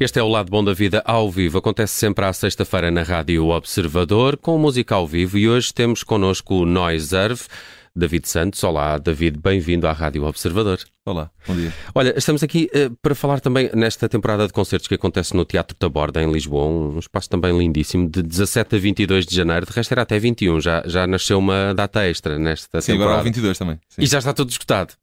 Este é o Lado Bom da Vida ao vivo. Acontece sempre à sexta-feira na Rádio Observador, com música ao vivo. E hoje temos connosco o Noiserve. David Santos. Olá, David, bem-vindo à Rádio Observador. Olá, bom dia. Olha, estamos aqui uh, para falar também nesta temporada de concertos que acontece no Teatro da Borda, em Lisboa, um espaço também lindíssimo, de 17 a 22 de janeiro, de resto era até 21, já, já nasceu uma data extra nesta Sim, temporada. agora há 22 também. Sim. E já está tudo escutado.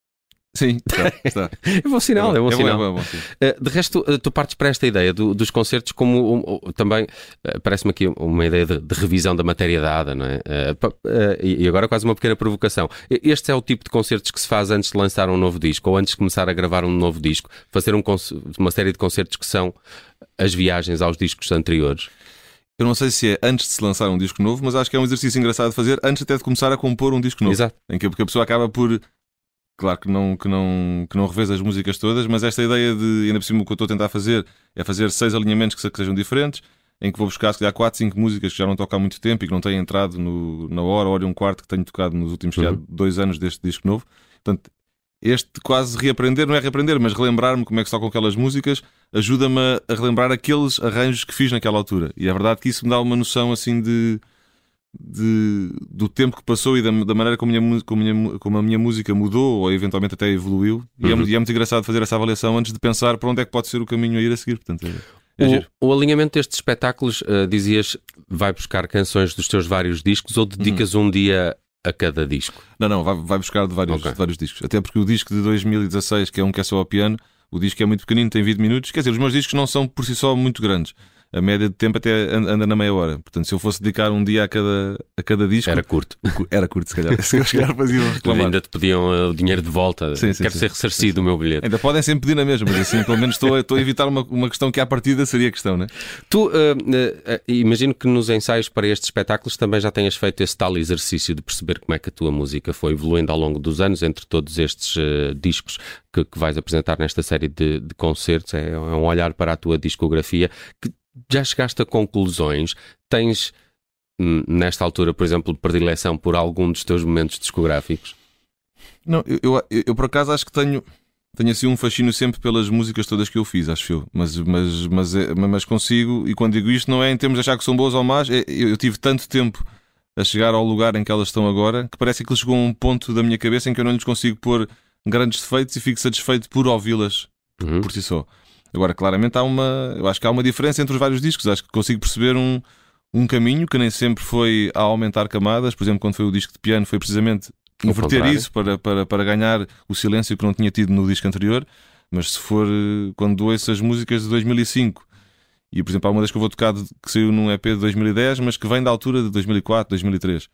Sim, está. está. É bom sinal, é, bom é bom, sinal. é bom, é bom. Uh, De resto, uh, tu partes para esta ideia do- dos concertos como um- também uh, parece-me aqui uma ideia de, de revisão da matéria dada, não é? E agora quase uma pequena provocação. Este é o tipo de concertos que se faz antes de lançar um novo disco ou antes de começar a gravar um novo disco, fazer um uma série de concertos que são as viagens aos discos anteriores. Eu não sei se é antes de se lançar um disco novo, mas acho que é um exercício engraçado de fazer antes até de começar a compor um disco novo. Exato. Em que porque a pessoa acaba por. Claro que não, que, não, que não revês as músicas todas, mas esta ideia de, ainda por cima, o que eu estou a tentar fazer é fazer seis alinhamentos que, se- que sejam diferentes, em que vou buscar, se calhar, quatro, cinco músicas que já não toco há muito tempo e que não têm entrado no, na hora, hora e um quarto que tenho tocado nos últimos Uhum. dois anos deste disco novo. Portanto, este quase reaprender, não é reaprender, mas relembrar-me como é que tocam aquelas músicas, ajuda-me a relembrar aqueles arranjos que fiz naquela altura. E é verdade que isso me dá uma noção assim de, de- do tempo que passou e da, da maneira como a, minha, como, minha como a minha música mudou ou eventualmente até evoluiu. E, é, Uhum. e é muito engraçado fazer essa avaliação antes de pensar para onde é que pode ser o caminho a ir a seguir. Portanto, é, é. O, o alinhamento destes espetáculos, uh, dizias, vai buscar canções dos teus vários discos ou dedicas um dia a cada disco? Não, não, vai, vai buscar de vários, Ok. de vários discos. Até porque o disco de 2016, que é um que é só ao piano, o disco é muito pequenino, tem 20 minutos. Quer dizer, os meus discos não são por si só muito grandes. A média de tempo até an- anda na meia hora. Portanto, se eu fosse dedicar um dia a cada, a cada disco, Era curto. era curto, se calhar. Se calhar faziam reclamar. Ainda te pediam uh, o dinheiro de volta. Sim, sim, Quero sim. ser ressarcido o meu bilhete. Ainda podem sempre pedir na mesma, mas assim, pelo menos estou, a- estou a evitar uma, uma questão que à partida seria questão, né? Tu, uh, uh, imagino que nos ensaios para estes espetáculos também já tenhas feito esse tal exercício de perceber como é que a tua música foi evoluindo ao longo dos anos, entre todos estes uh, discos que, que vais apresentar nesta série de, de concertos. É, é um olhar para a tua discografia que já chegaste a conclusões. Tens, hum, nesta altura, por exemplo, predileção por algum dos teus momentos discográficos? Não, eu, eu, eu- eu, por acaso acho que tenho, tenho assim um fascínio sempre pelas músicas todas que eu fiz, acho eu. Mas, mas, mas, é- mas consigo, e quando digo isto, não é em termos de achar que são boas ou más, é- eu, eu tive tanto tempo a chegar ao lugar em que elas estão agora que parece que chegou a um ponto da minha cabeça em que eu não lhes consigo pôr grandes defeitos e fico satisfeito por ouvi-las Uhum. por si só. Agora, claramente há uma. Eu acho que há uma diferença entre os vários discos. Acho que consigo perceber um, um caminho que nem sempre foi a aumentar camadas. Por exemplo, quando foi o disco de piano, foi precisamente inverter contrário. isso para, para, para ganhar o silêncio que não tinha tido no disco anterior. Mas se for eh, quando ouço as músicas de 2005 e, por exemplo, há uma das que eu vou tocar que saiu num EP de 2010, mas que vem da altura de 2004, 2003.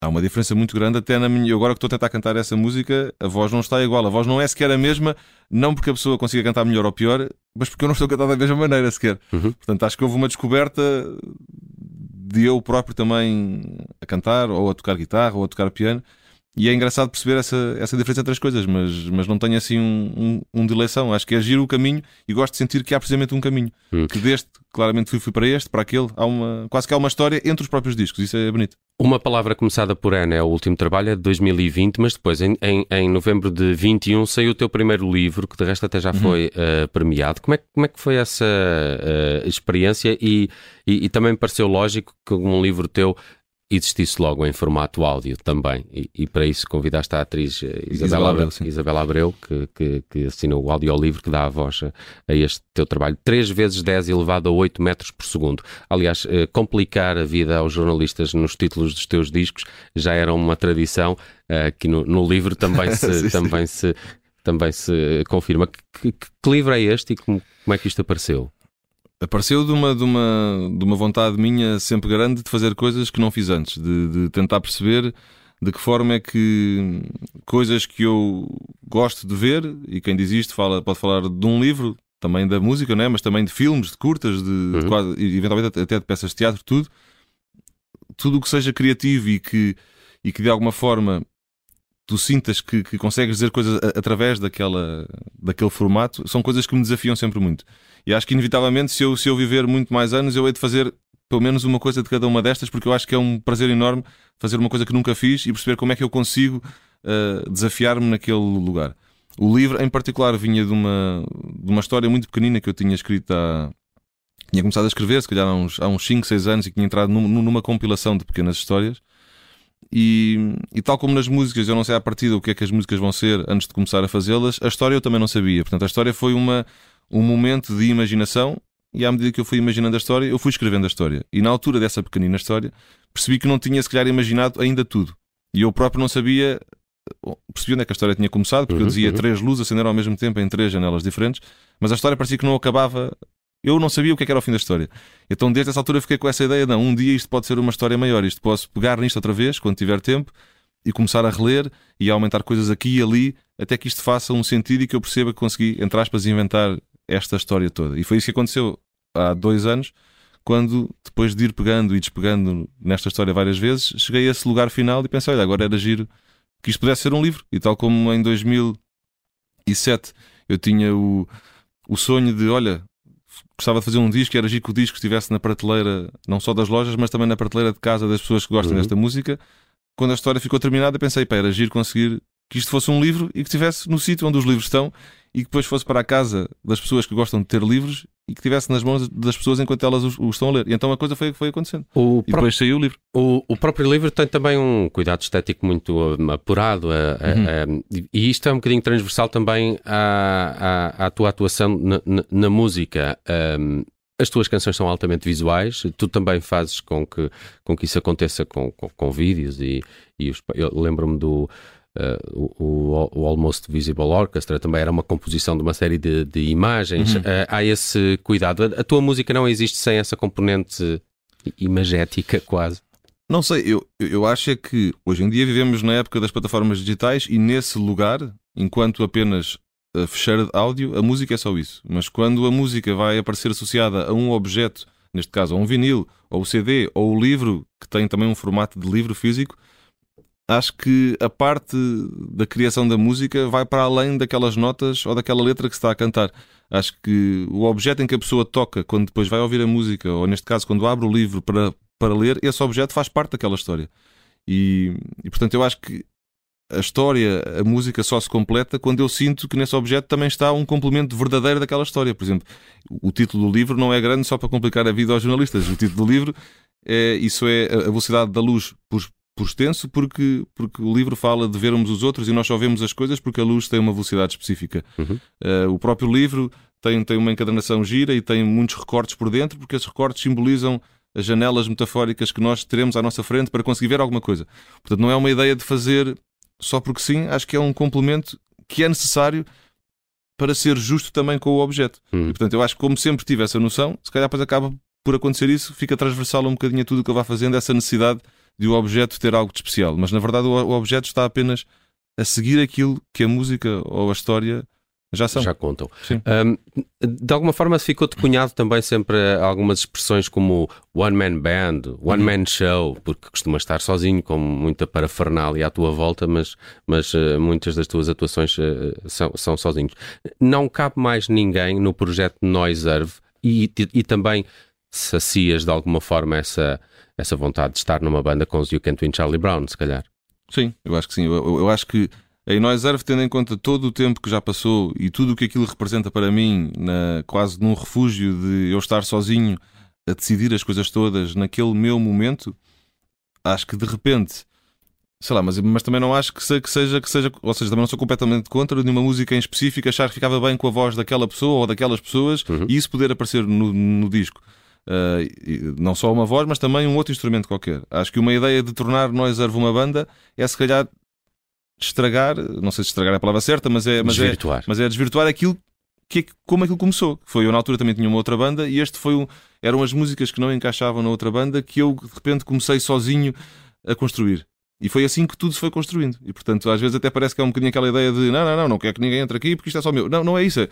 Há uma diferença muito grande até na minha. Eu agora que estou a tentar cantar essa música, a voz não está igual. A voz não é sequer a mesma, não porque a pessoa consiga cantar melhor ou pior, mas porque eu não estou a cantar da mesma maneira sequer. Uhum. Portanto, acho que houve uma descoberta de eu próprio também a cantar, ou a tocar guitarra, ou a tocar piano. E é engraçado perceber essa, essa diferença entre as coisas, mas, mas não tenho assim um, um, um de eleição. Acho que é giro o caminho e gosto de sentir que há precisamente um caminho. Hum. Que deste, claramente fui, fui para este, para aquele. Há uma, quase que há uma história entre os próprios discos. Isso é bonito. Uma palavra começada por Ana é o último trabalho, é de 2020, mas depois, em, em, em novembro de 21, saiu o teu primeiro livro, que de resto até já Uhum. foi eh, premiado. Como é, que- como é que foi essa eh, experiência? E, e, e também me pareceu lógico que um livro teu existisse logo em formato áudio também. E, e para isso convidaste a atriz eh, Isabela, Abreu, sim. Isabela Abreu, que, que, que assinou o audiolivro que dá a voz a, a este teu trabalho. 3 vezes 10 elevado a 8 metros por segundo. Aliás, eh, complicar a vida aos jornalistas nos títulos dos teus discos já era uma tradição. eh, Aqui no, no livro também se, Sim, sim. também se, também se confirma. Que, que- que livro é este e como, como é que isto apareceu? Apareceu de uma, de, uma, de uma vontade minha sempre grande de fazer coisas que não fiz antes, de, de tentar perceber de que forma é que coisas que eu gosto de ver, e quem diz isto fala, pode falar de um livro, também da música, não é? mas também de filmes, de curtas, de, de quase- e eventualmente até de peças de teatro, tudo, tudo o que seja criativo e que, e que de alguma forma tu sintas que, que consegues dizer coisas através daquela, daquele formato, são coisas que me desafiam sempre muito. E acho que, inevitavelmente, se eu, se eu viver muito mais anos, eu hei de fazer pelo menos uma coisa de cada uma destas, porque eu acho que é um prazer enorme fazer uma coisa que nunca fiz e perceber como é que eu consigo uh, desafiar-me naquele lugar. O livro, em particular, vinha de uma, de uma história muito pequenina que eu tinha escrito há. Tinha começado a escrever, se calhar há uns, há uns 5, 6 anos, e tinha entrado num, numa compilação de pequenas histórias. E, e, tal como nas músicas, eu não sei à partida o que é que as músicas vão ser antes de começar a fazê-las, a história eu também não sabia. Portanto, a história foi uma, um momento de imaginação e à medida que eu fui imaginando a história, eu fui escrevendo a história. E na altura dessa pequenina história, percebi que não tinha, se calhar, imaginado ainda tudo. E eu próprio não sabia, percebi onde é que a história tinha começado, porque uhum, eu dizia uhum. três luzes acenderam ao mesmo tempo em três janelas diferentes, mas a história parecia que não acabava. Eu não sabia o que, é que era o fim da história. Então, desde essa altura, fiquei com essa ideia: não, um dia isto pode ser uma história maior, isto posso pegar nisto outra vez, quando tiver tempo, e começar a reler e a aumentar coisas aqui e ali, até que isto faça um sentido e que eu perceba que consegui, entre aspas, inventar esta história toda. E foi isso que aconteceu há dois anos, quando, depois de ir pegando e despegando nesta história várias vezes, cheguei a esse lugar final e pensei: olha, agora era giro que isto pudesse ser um livro. E tal como em 2007 eu tinha o, o sonho de: olha, gostava de fazer um disco, era giro que o disco estivesse na prateleira, não só das lojas, mas também na prateleira de casa das pessoas que gostam uhum. desta música. Quando a história ficou terminada, pensei: pá, era giro conseguir que isto fosse um livro e que estivesse no sítio onde os livros estão e que depois fosse para a casa das pessoas que gostam de ter livros e que estivesse nas mãos das pessoas enquanto elas o, estão a ler. E então a coisa foi, foi acontecendo. O e depois saiu o livro. O, o, próprio livro tem também um cuidado estético muito apurado uhum. e isto é um bocadinho transversal também à, à, à tua atuação na, na, na música. Um, as tuas canções são altamente visuais, tu também fazes com que, com que isso aconteça com, com, com vídeos e, e os, eu lembro-me do Uh, o, o, Almost Visible Orchestra também era uma composição de uma série de, de imagens. Uhum. Uh, há esse cuidado. A, a, tua música não existe sem essa componente imagética, quase. Não sei, eu, eu acho é que hoje em dia vivemos na época das plataformas digitais e nesse lugar, enquanto apenas fecheira de áudio, a música é só isso. Mas quando a música vai aparecer associada a um objeto, neste caso a um vinil, ou o CD, ou o livro, que tem também um formato de livro físico, acho que a parte da criação da música vai para além daquelas notas ou daquela letra que se está a cantar. Acho que o objeto em que a pessoa toca quando depois vai ouvir a música, ou neste caso quando abre o livro para, para ler, esse objeto faz parte daquela história. E, e portanto eu acho que a história, a música só se completa quando eu sinto que nesse objeto também está um complemento verdadeiro daquela história. Por exemplo, o título do livro não é grande só para complicar a vida aos jornalistas. O título do livro é isso é a velocidade da luz por, por extenso, porque, porque o livro fala de vermos os outros e nós só vemos as coisas porque a luz tem uma velocidade específica. Uhum. Uh, o próprio livro tem, tem uma encadernação gira e tem muitos recortes por dentro, porque esses recortes simbolizam as janelas metafóricas que nós teremos à nossa frente para conseguir ver alguma coisa. Portanto, não é uma ideia de fazer só porque sim, acho que é um complemento que é necessário para ser justo também com o objeto. Uhum. E, portanto, eu acho que como sempre tive essa noção, se calhar depois acaba por acontecer isso, fica transversal um bocadinho a tudo o que eu vá fazendo, essa necessidade de o objeto ter algo de especial, mas na verdade o, objeto está apenas a seguir aquilo que a música ou a história já são. Já contam. Um, de alguma forma ficou-te cunhado também sempre algumas expressões como one man band, one uhum. man show, porque costumas estar sozinho com muita parafernália à tua volta, mas, mas uh, muitas das tuas atuações uh, são, são sozinhos. Não cabe mais ninguém no projeto Noiserve e, e, e também sacias de alguma forma essa, essa vontade de estar numa banda com os You Can't Win Charlie Brown, se calhar. Sim, eu acho que sim. Eu, eu, eu acho que a Inoiserve, tendo em conta todo o tempo que já passou e tudo o que aquilo representa para mim, na, quase num refúgio de eu estar sozinho a decidir as coisas todas naquele meu momento, acho que de repente, sei lá, mas, mas também não acho que, se, que, seja, que seja, ou seja, também não sou completamente contra de uma música em específico achar que ficava bem com a voz daquela pessoa ou daquelas pessoas uhum. e isso poder aparecer no, no disco. Uh, não só uma voz, mas também um outro instrumento qualquer. Acho que uma ideia de tornar Noiserve uma banda é se calhar estragar, não sei se estragar é a palavra certa, mas é, mas é desvirtuar, é, mas é desvirtuar aquilo que como aquilo começou. Foi eu na altura também tinha uma outra banda e este foi um, eram as músicas que não encaixavam na outra banda que eu de repente comecei sozinho a construir. E foi assim que tudo se foi construindo. E portanto, às vezes até parece que é um bocadinho aquela ideia de não, não, não, não quer que ninguém entre aqui porque isto é só meu. Não, não é isso.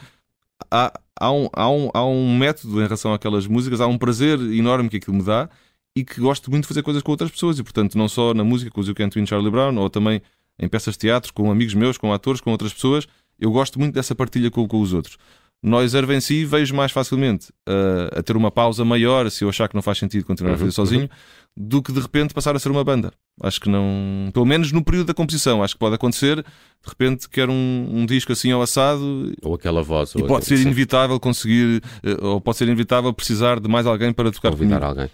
Há, há, um, há, um, há um método em relação àquelas músicas, há um prazer enorme que aquilo me dá e que gosto muito de fazer coisas com outras pessoas. E, portanto, não só na música com o Can't Win Charlie Brown, ou também em peças de teatro, com amigos meus, com atores, com outras pessoas, eu gosto muito dessa partilha com, com os outros. Noiser em si vejo mais facilmente uh, a ter uma pausa maior se eu achar que não faz sentido continuar a fazer uhum, sozinho, uhum. Do que de repente passar a ser uma banda. Acho que não. Pelo menos no período da composição, acho que pode acontecer de repente quer um, um disco assim ao assado. Ou aquela voz. E pode ser inevitável conseguir, eh, ou pode ser inevitável precisar de mais alguém para tocar Convidar comigo. alguém.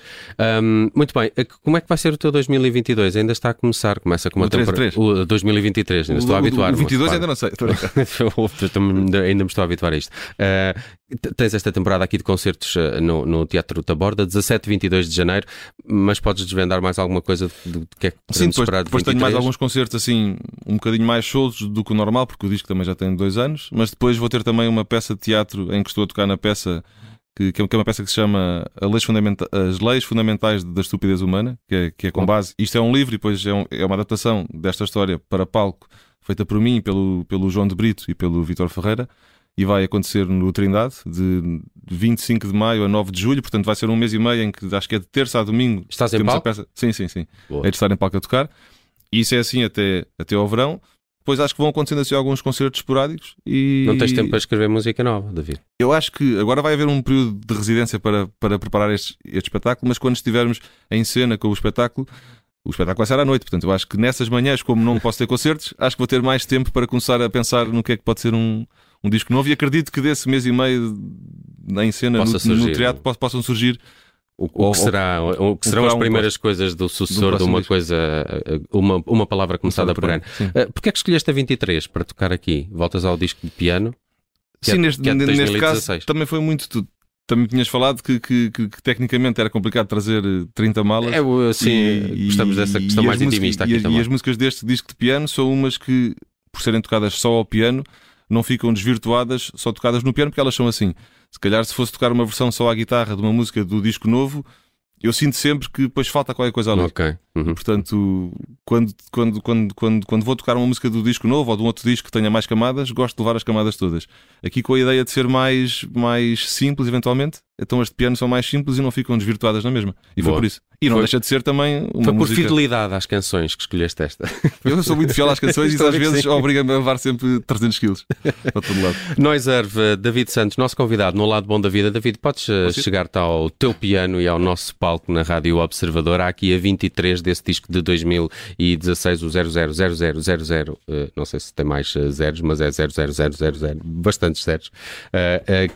Um, muito bem, como é que vai ser o teu 2022? Ainda está a começar, começa com uma temporada. O 2023, ainda o, estou a habituar. O 22 ainda não sei. ainda me estou a habituar a isto. Uh, tens esta temporada aqui de concertos no, no Teatro Taborda, 17 e 22 de janeiro, mas podes desvendar mais alguma coisa do que é que Sim, depois, depois tenho mais alguns concertos assim, um bocadinho mais soltos do que o normal, porque o disco também já tem dois anos, mas depois vou ter também uma peça de teatro em que estou a tocar na peça que, que é uma peça que se chama As Leis Fundamentais da Estupidez Humana, que é, que é com base. Isto é um livro e depois é, um, é, uma adaptação desta história para palco, feita por mim, pelo, pelo João de Brito e pelo Vitor Ferreira, e vai acontecer no Trindade, de 25 de maio a 9 de julho, portanto vai ser um mês e meio em que acho que é de terça a domingo. Estás em palco? Peça... Sim, sim, sim. Boa. É de estar em palco a tocar. E isso é assim até, até ao verão. Depois acho que vão acontecendo assim alguns concertos esporádicos e. Não tens tempo para escrever música nova, David? Eu acho que agora vai haver um período de residência para, para preparar este, este espetáculo, mas quando estivermos em cena com o espetáculo, o espetáculo vai ser à noite. Portanto, eu acho que nessas manhãs, como não posso ter concertos, acho que vou ter mais tempo para começar a pensar no que é que pode ser um, um disco novo e acredito que desse mês e meio em cena no, no, teatro possam surgir o, o, que será, o, que serão as primeiras um, coisas do sucessor de uma disco. coisa, uma, uma palavra começada por ano. Uh, Porquê é que escolheste a 23 para tocar aqui? Voltas ao disco de piano? Sim, é, neste, é neste caso também foi muito. Tu, também tinhas falado que, que, que, que, tecnicamente era complicado trazer 30 malas. É, sim, e, gostamos dessa questão mais intimista aqui e, também. E as músicas deste disco de piano são umas que, por serem tocadas só ao piano, não ficam desvirtuadas só tocadas no piano, porque elas são assim. Se calhar, se fosse tocar uma versão só à guitarra de uma música do disco novo, eu sinto sempre que depois falta qualquer coisa ali. Ok. Uhum. Portanto, quando, quando, quando, quando, quando vou tocar uma música do disco novo ou de um outro disco que tenha mais camadas, gosto de levar as camadas todas. Aqui com a ideia de ser mais, mais simples, eventualmente, então as de piano são mais simples e não ficam desvirtuadas na mesma. E Boa. foi por isso. E não foi, deixa de ser também uma Foi por música... fidelidade às canções que escolheste esta. Eu sou muito fiel às canções e às vezes obriga-me a levar sempre 300 quilos para todo lado. Nós, Erve, David Santos, nosso convidado no Lado Bom da Vida. David, podes uh, chegar-te ao teu piano e ao nosso palco na Rádio Observador. Há aqui a 23 desse disco de 2016, o 000000, uh, não sei se tem mais uh, zeros, mas é 00000, bastantes zeros,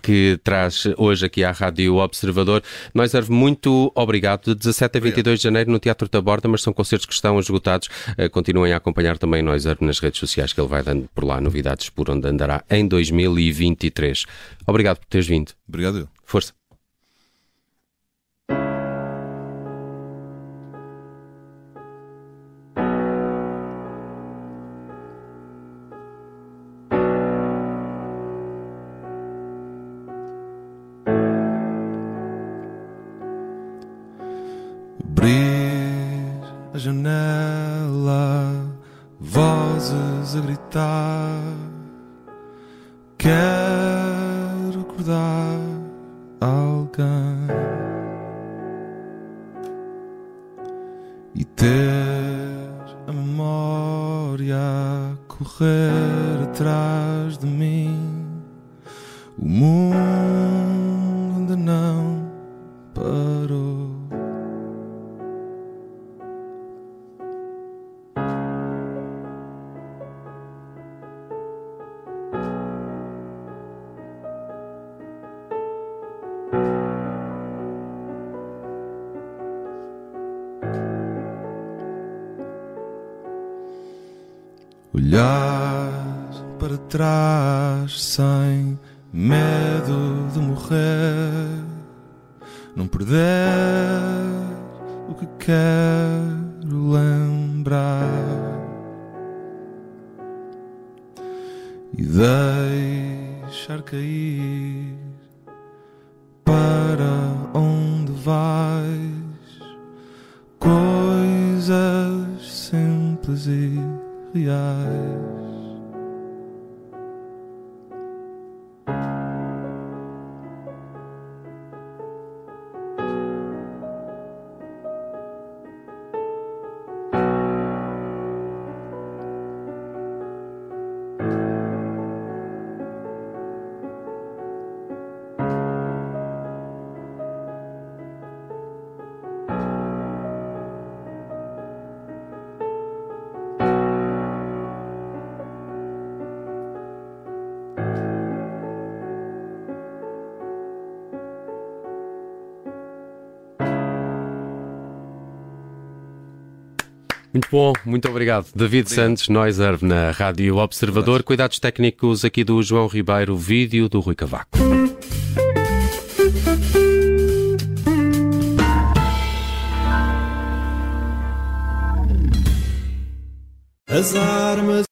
que traz hoje aqui à Rádio Observador. Nós, muito obrigado. De 17 até 22 de janeiro no Teatro da Borda, mas são concertos que estão esgotados. Uh, continuem a acompanhar também Noiser nas redes sociais, que ele vai dando por lá novidades por onde andará em 2023. Obrigado por teres vindo. Obrigado. Força. Janela, vozes a gritar. Quero acordar alguém e ter a memória a correr atrás de mim. O mundo trás sem medo de morrer, não perder o que quero lembrar e deixar cair para onde vais coisas simples e reais. Muito bom, muito obrigado. David obrigado. Santos, Noiser, na Rádio Observador. Cuidados técnicos aqui do João Ribeiro, vídeo do Rui Cavaco. Armas